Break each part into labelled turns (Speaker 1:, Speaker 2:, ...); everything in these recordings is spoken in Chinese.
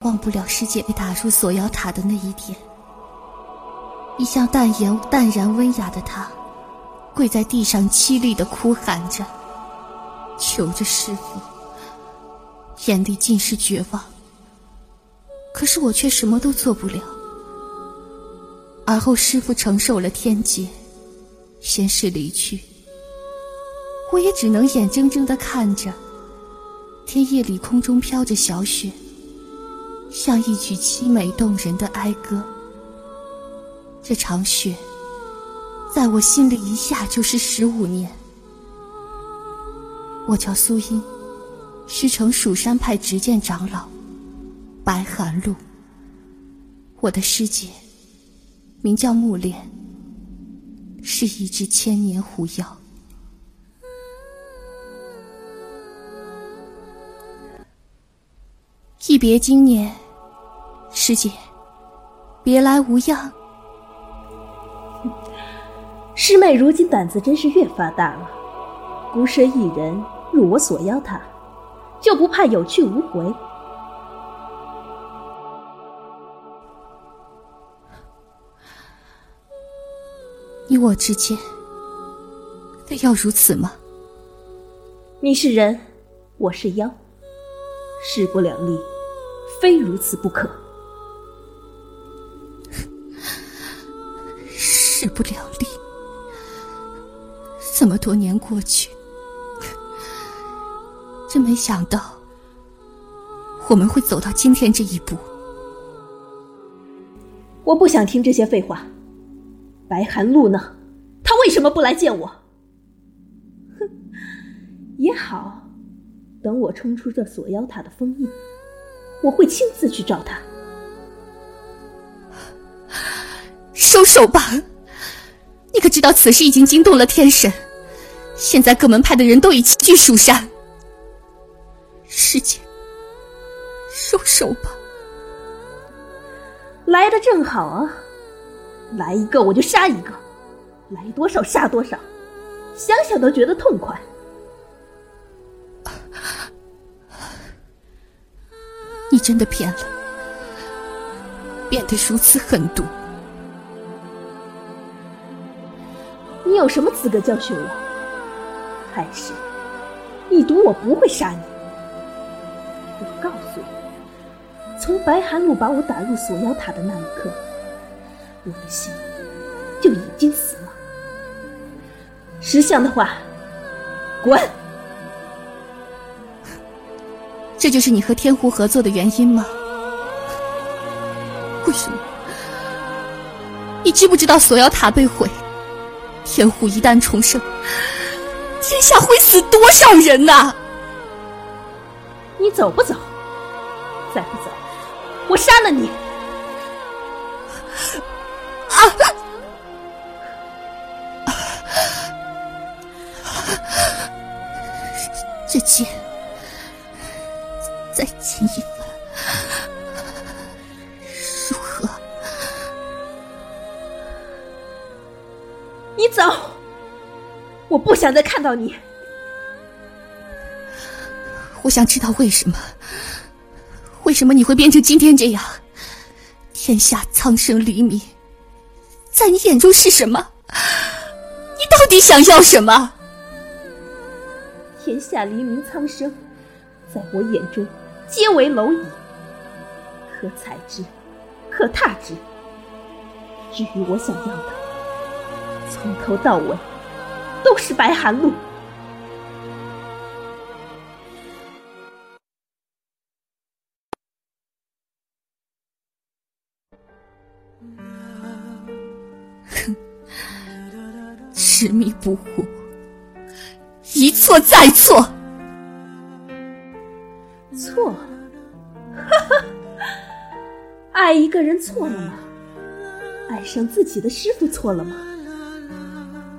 Speaker 1: 忘不了师姐被打入锁妖塔的那一天。一向淡然淡然温雅的她，跪在地上凄厉的哭喊着，求着师傅，眼里尽是绝望。可是我却什么都做不了。而后师傅承受了天劫，先是离去，我也只能眼睁睁的看着天夜里空中飘着小雪，像一曲凄美动人的哀歌。这场雪，在我心里一下就是十五年。我叫苏英，师承蜀山派执剑长老白寒露。我的师姐名叫木莲，是一只千年狐妖。一别经年，师姐，别来无恙。
Speaker 2: 师妹如今胆子真是越发大了，孤身一人入我锁妖塔，就不怕有去无回？
Speaker 1: 你我之间，非要如此吗？
Speaker 2: 你是人，我是妖，势不两立，非如此不可。
Speaker 1: 势不两立。这么多年过去，真没想到我们会走到今天这一步。
Speaker 2: 我不想听这些废话。白寒露呢？他为什么不来见我？哼，也好，等我冲出这锁妖塔的封印，我会亲自去找他。
Speaker 1: 收手吧！你可知道此事已经惊动了天神？现在各门派的人都已齐聚蜀山，师姐，收手吧。
Speaker 2: 来的正好啊，来一个我就杀一个，来多少杀多少，想想都觉得痛快。
Speaker 1: 你真的变了，变得如此狠毒。
Speaker 2: 你有什么资格教训我？还是，你赌我不会杀你？我告诉你，从白寒露把我打入锁妖塔的那一刻，我的心就已经死了。识相的话，滚！
Speaker 1: 这就是你和天狐合作的原因吗？为什么？你知不知道锁妖塔被毁，天狐一旦重生？天下会死多少人呐！
Speaker 2: 你走不走？再不走，我杀了你！
Speaker 1: 啊！这剑，再亲一番，如何？
Speaker 2: 你走！我不想再看到你。
Speaker 1: 我想知道为什么？为什么你会变成今天这样？天下苍生黎明，在你眼中是什么？你到底想要什么？
Speaker 2: 天下黎明苍生，在我眼中皆为蝼蚁，可采之，可踏之。至于我想要的，从头到尾。都是白寒露。
Speaker 1: 哼，执迷不悟，一错再错。
Speaker 2: 错？哈哈，爱一个人错了吗？爱上自己的师傅错了吗？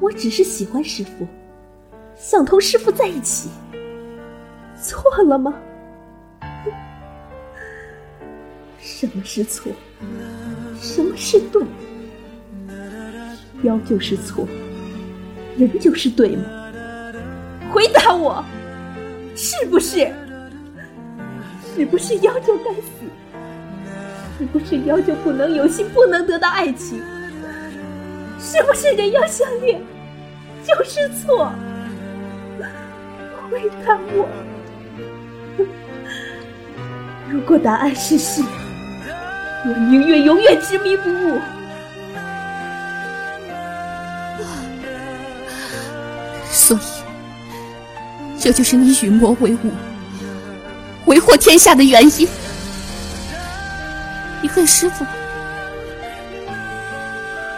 Speaker 2: 我只是喜欢师傅，想同师傅在一起，错了吗？什么是错？什么是对？妖就是错，人就是对吗？回答我，是不是？是不是妖就该死，是不是妖就不能有心，不能得到爱情？是不是人要相恋就是错？回答我。如果答案是是，我宁愿永远执迷不悟。
Speaker 1: 所以，这就是你与魔为伍，为祸天下的原因。你恨师傅？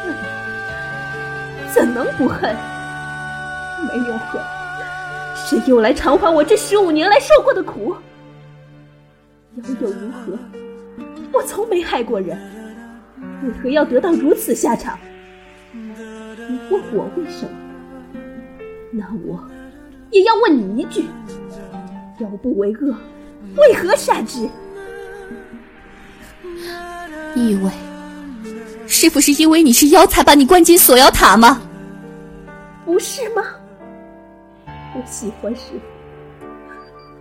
Speaker 2: 恨？怎能不恨？没有恨，谁又来偿还我这十五年来受过的苦？妖又如何？我从没害过人，为何要得到如此下场？你问我为什么？那我也要问你一句：妖不为恶，为何杀之？
Speaker 1: 你以为师傅是因为你是妖才把你关进锁妖塔吗？
Speaker 2: 不是吗？我喜欢师傅，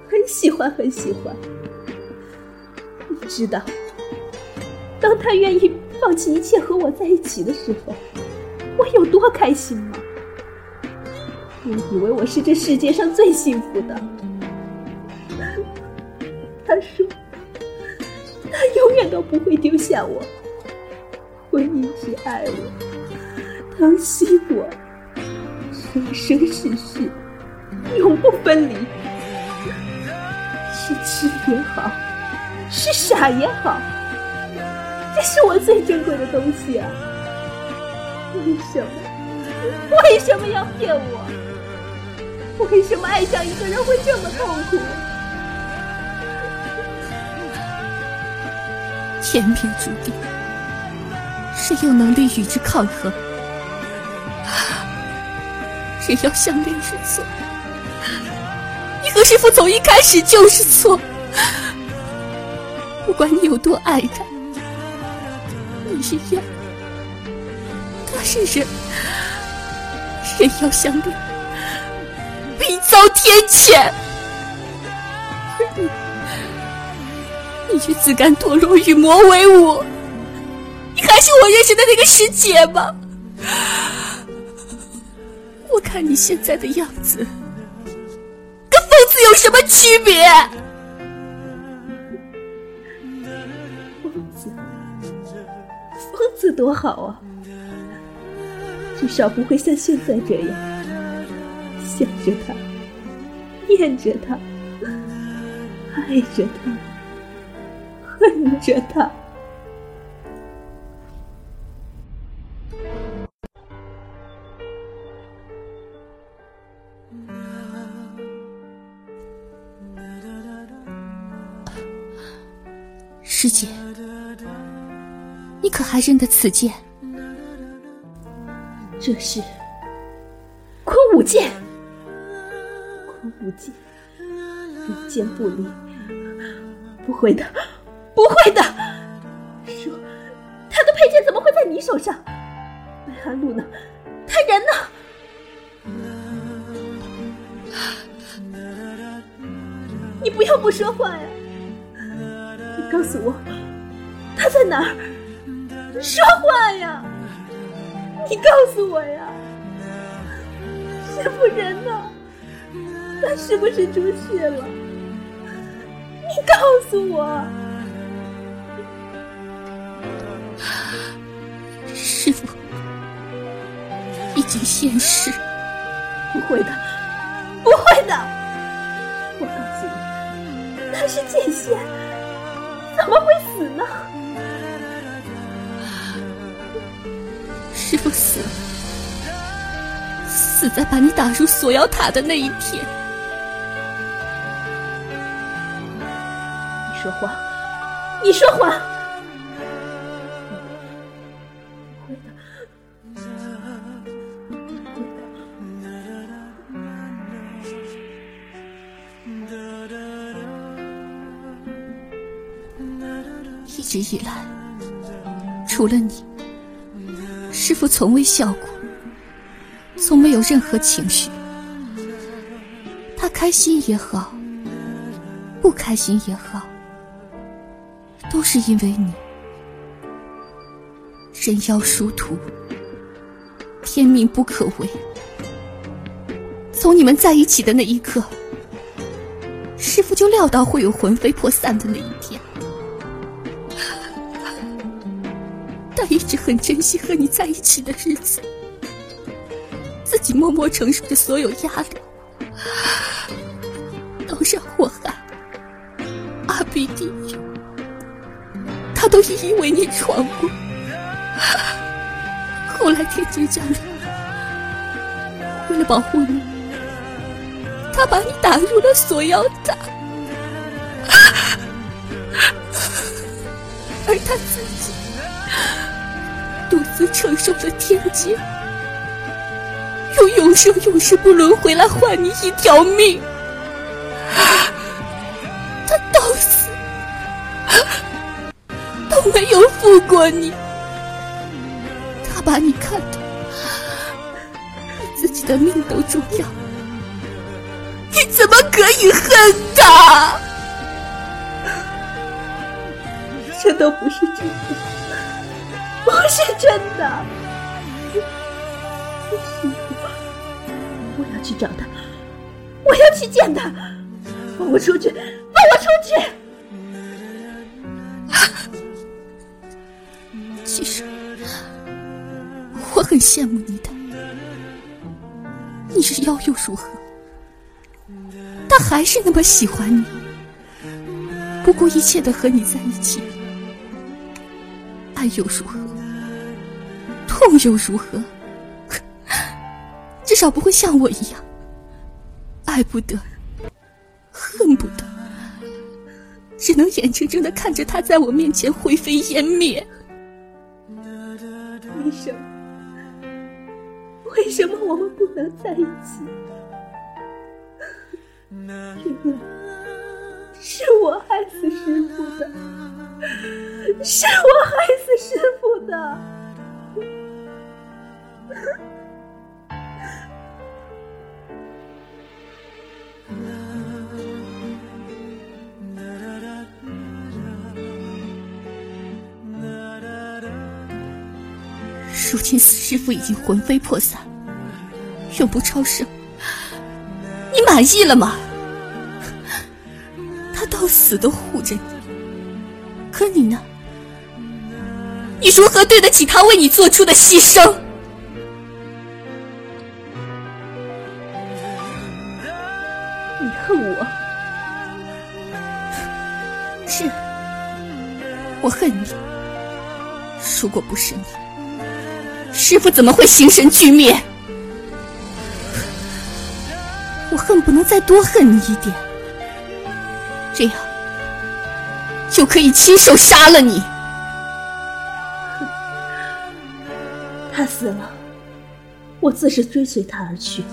Speaker 2: 很喜欢，很喜欢。你知道，当他愿意放弃一切和我在一起的时候，我有多开心吗？你以为我是这世界上最幸福的。他说。他永远都不会丢下我，会一直爱我，疼惜我，生生世世，永不分离。是痴也好，是傻也好，这是我最珍贵的东西啊！为什么？为什么要骗我？为什么爱上一个人会这么痛苦？
Speaker 1: 天命注定，谁有能力与之抗衡？人要相恋是错，你和师傅从一开始就是错。不管你有多爱他，你是妖，他是人，人要相恋必遭天谴。却自甘堕落，与魔为伍。你还是我认识的那个师姐吗？我看你现在的样子，跟疯子有什么区别？
Speaker 2: 疯子，疯子多好啊！至少不会像现在这样，想着他，念着他，爱着他。恨着他，
Speaker 1: 师姐，你可还认得此剑？
Speaker 2: 这是空舞剑，空舞剑，人剑不离，不会的。不会的，说他的佩剑怎么会在你手上？白寒露呢？他人呢？你不要不说话呀！你告诉我他在哪儿？说话呀！你告诉我呀！师傅人呢？他是不是出事了？你告诉我！
Speaker 1: 已经现世，
Speaker 2: 不会的，不会的！我告诉你，他是剑仙，怎么会死呢？
Speaker 1: 师傅死了，死在把你打入锁妖塔的那一天。
Speaker 2: 你说谎，你说谎！
Speaker 1: 以来，除了你，师傅从未笑过，从没有任何情绪。他开心也好，不开心也好，都是因为你，人妖殊途，天命不可违。从你们在一起的那一刻，师傅就料到会有魂飞魄散的那一天。他一直很珍惜和你在一起的日子，自己默默承受着所有压力，都让我害阿比地狱，他都一一为你闯过。后来天界降临，为了保护你，他把你打入了锁妖塔，而他自己独自承受了天劫，用永生永世不轮回来换你一条命。他到死都没有负过你。他把你看得比自己的命都重要，你怎么可以恨他？
Speaker 2: 这都不是真的，不是真的。师傅，我要去找他，我要去见他，放我出去，放我出去。
Speaker 1: 其实我很羡慕你的，你是妖又如何？他还是那么喜欢你，不顾一切的和你在一起。爱又如何？痛又如何？至少不会像我一样，爱不得，恨不得，只能眼睁睁的看着他在我面前灰飞烟灭。
Speaker 2: 为什么？为什么我们不能在一起？原来是我害死师傅的，是我害死师傅的。
Speaker 1: 如今死师傅已经魂飞魄散，永不超生，你满意了吗？他到死都护着你，可你呢？你如何对得起他为你做出的牺牲？师傅怎么会形神俱灭？我恨不能再多恨你一点，这样就可以亲手杀了你。
Speaker 2: 他死了，我自是追随他而去。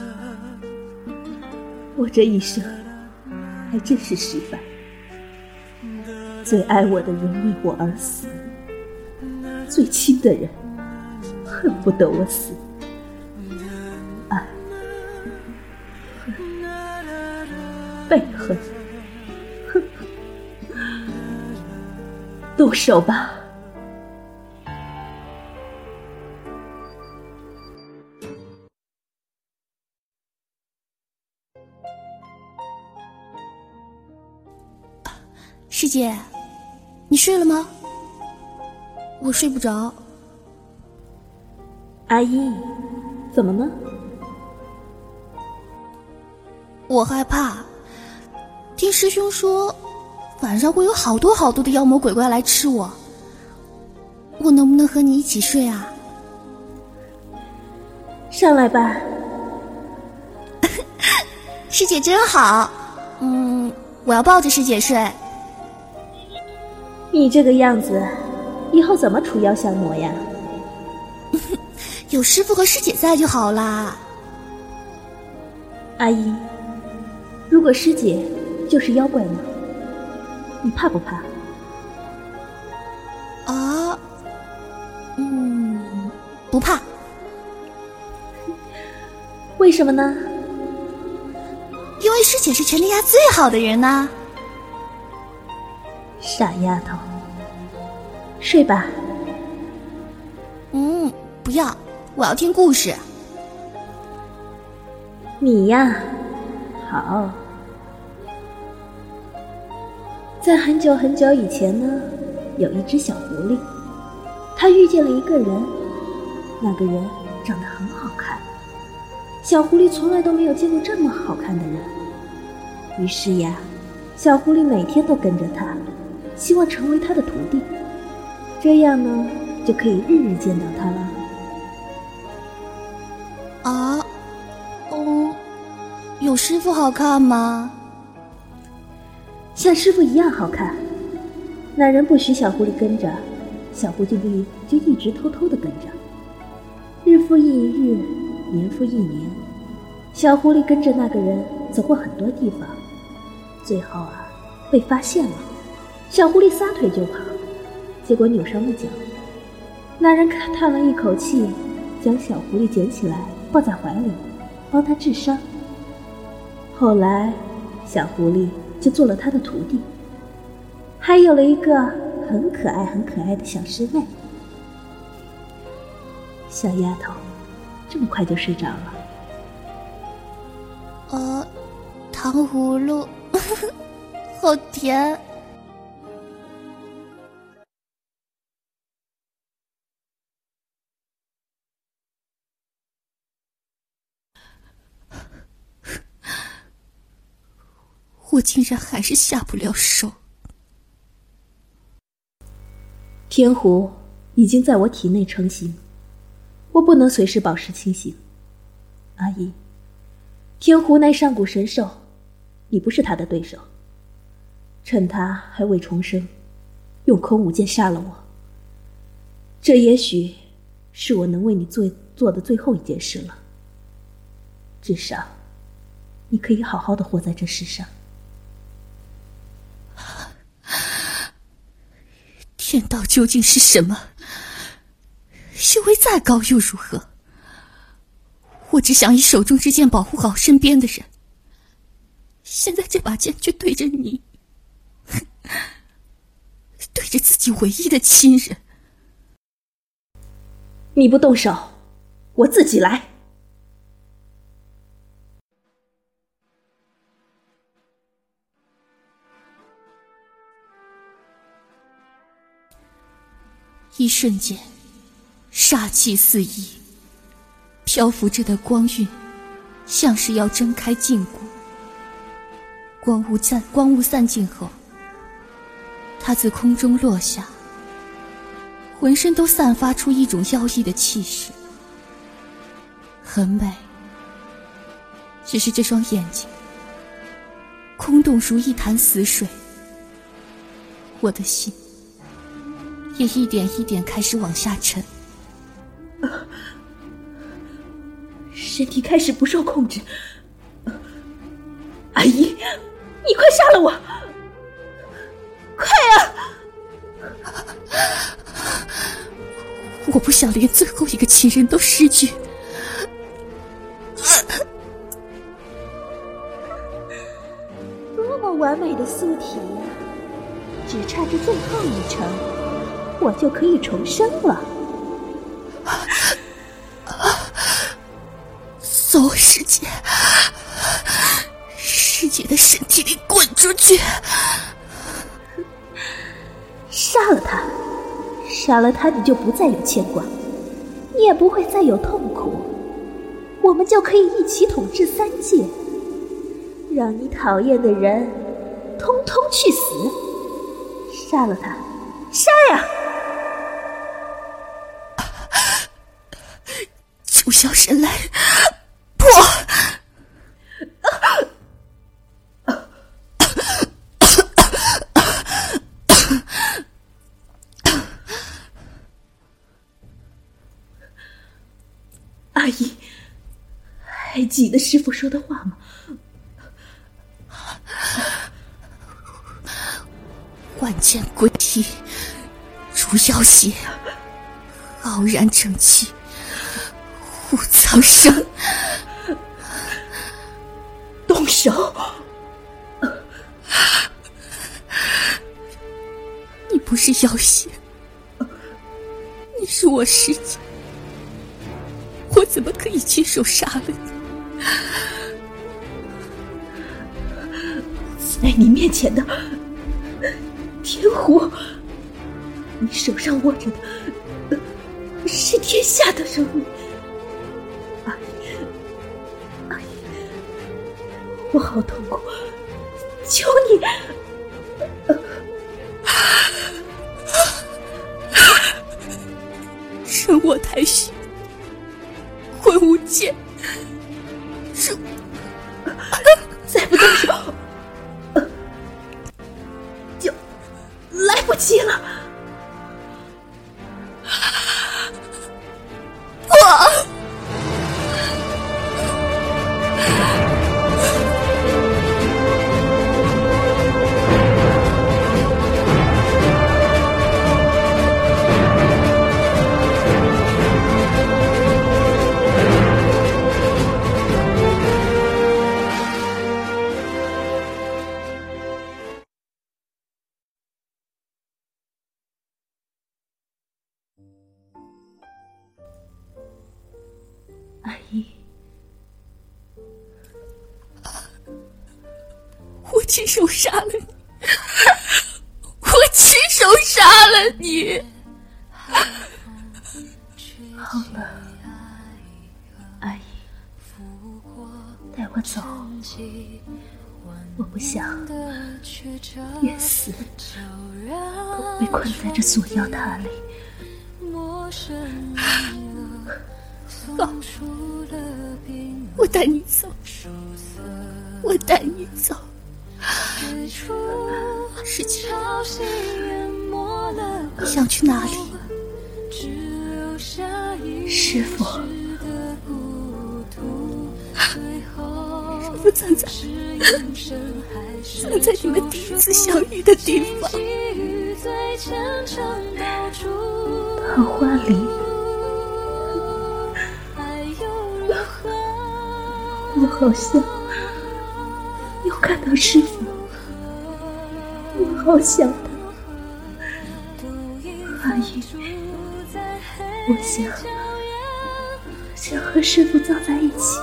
Speaker 2: 我这一生还真是失败，最爱我的人为我而死，最亲的人。恨不得我死，爱、恨、被恨，动手吧！
Speaker 1: 师姐，你睡了吗？我睡不着。
Speaker 2: 阿姨，怎么了？
Speaker 1: 我害怕，听师兄说，晚上会有好多好多的妖魔鬼怪来吃我。我能不能和你一起睡啊？
Speaker 2: 上来吧，
Speaker 1: 师姐真好。嗯，我要抱着师姐睡。
Speaker 2: 你这个样子，以后怎么除妖降魔呀？
Speaker 1: 有师傅和师姐在就好啦。
Speaker 2: 阿姨，如果师姐就是妖怪呢？你怕不怕？
Speaker 1: 啊，嗯，不怕。
Speaker 2: 为什么呢？
Speaker 1: 因为师姐是全天下最好的人呐。
Speaker 2: 傻丫头，睡吧。
Speaker 1: 嗯，不要，我要听故事。
Speaker 2: 你呀，好。在很久很久以前呢，有一只小狐狸，它遇见了一个人，那个人长得很好看。小狐狸从来都没有见过这么好看的人，于是呀，小狐狸每天都跟着他，希望成为他的徒弟，这样呢，就可以日日见到他了。
Speaker 1: 师傅好看吗？
Speaker 2: 像师傅一样好看。那人不许小狐狸跟着，小狐狸就一直偷偷的跟着，日复一日。年复一年，小狐狸跟着那个人走过很多地方，最后啊，被发现了。小狐狸撒腿就跑，结果扭伤了脚。那人叹了一口气，将小狐狸捡起来抱在怀里，帮他治伤。后来，小狐狸就做了他的徒弟，还有了一个很可爱、很可爱的小师妹。小丫头。这么快就睡着了？
Speaker 1: 呃，糖葫芦，好甜。我竟然还是下不了手。
Speaker 2: 天狐已经在我体内成型。我不能随时保持清醒，阿姨。天狐乃上古神兽，你不是他的对手。趁他还未重生，用空无剑杀了我。这也许是我能为你做做的最后一件事了。至少，你可以好好的活在这世上。
Speaker 1: 天道究竟是什么？修为再高又如何？我只想以手中之剑保护好身边的人。现在这把剑却对着你，对着自己唯一的亲人。
Speaker 2: 你不动手，我自己来。
Speaker 1: 一瞬间。煞气四溢，漂浮着的光晕，像是要睁开禁锢。光雾散，光雾散尽后，他自空中落下，浑身都散发出一种妖异的气势，很美。只是这双眼睛，空洞如一潭死水，我的心也一点一点开始往下沉。
Speaker 2: 身体开始不受控制，阿姨，你快杀了我！快啊！
Speaker 1: 我不想连最后一个亲人都失去。
Speaker 2: 多么完美的素体，只差这最后一层，我就可以重生了。
Speaker 1: 走，师姐！师姐的身体里滚出去！
Speaker 2: 杀了他！杀了他，你就不再有牵挂，你也不会再有痛苦，我们就可以一起统治三界，让你讨厌的人通通去死！杀了他！还记得师傅说的话吗？
Speaker 1: 万剑归体，如妖邪，傲然正气，护苍生。
Speaker 2: 动手！
Speaker 1: 你不是妖邪，你是我师姐，我怎么可以亲手杀了你？
Speaker 2: 在你面前的天狐，你手上握着的是天下的生命。阿姨，阿姨，我好痛苦，求你！
Speaker 1: 生我太虚，魂无剑，亲手杀了你，我亲手杀了你。
Speaker 2: 好了，阿姨，带我走，我不想越死都被困在这锁妖塔里。
Speaker 1: 好，我带你走，我带你走。师姐，你想去哪里？
Speaker 2: 师傅，
Speaker 1: 师傅葬在葬在你们第一次相遇的地方——
Speaker 2: 桃花林。我好像又看到师傅，我好想他。阿姨，我想想和师傅葬在一起，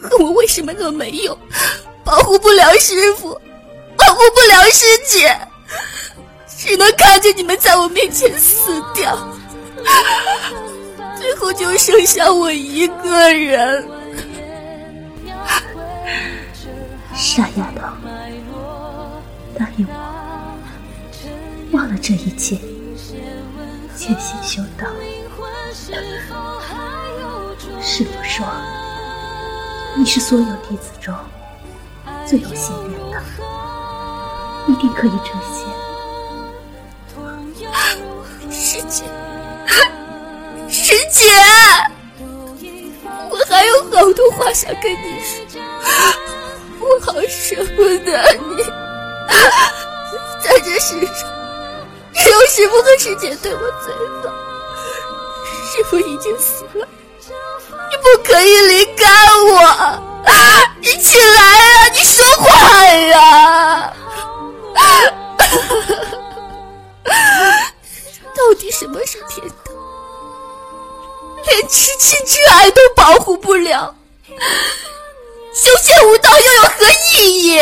Speaker 2: 恨我
Speaker 1: 为什么那么没用，保护不了师傅，保护不了师姐，只能看着你们在我面前死掉，最后就剩下我一个人。
Speaker 2: 傻丫头，答应我，忘了这一切，潜心修道。师傅说，你是所有弟子中最有心愿的，一定可以成仙。
Speaker 1: 师姐，师姐，我还有好多话想跟你说。我好舍不得你，在这世上，只有师傅和师姐对我最好。师傅已经死了，你不可以离开我！你起来啊！你说话呀！到底什么是天道？连至亲至爱都保护不了。修仙无道又有何意义？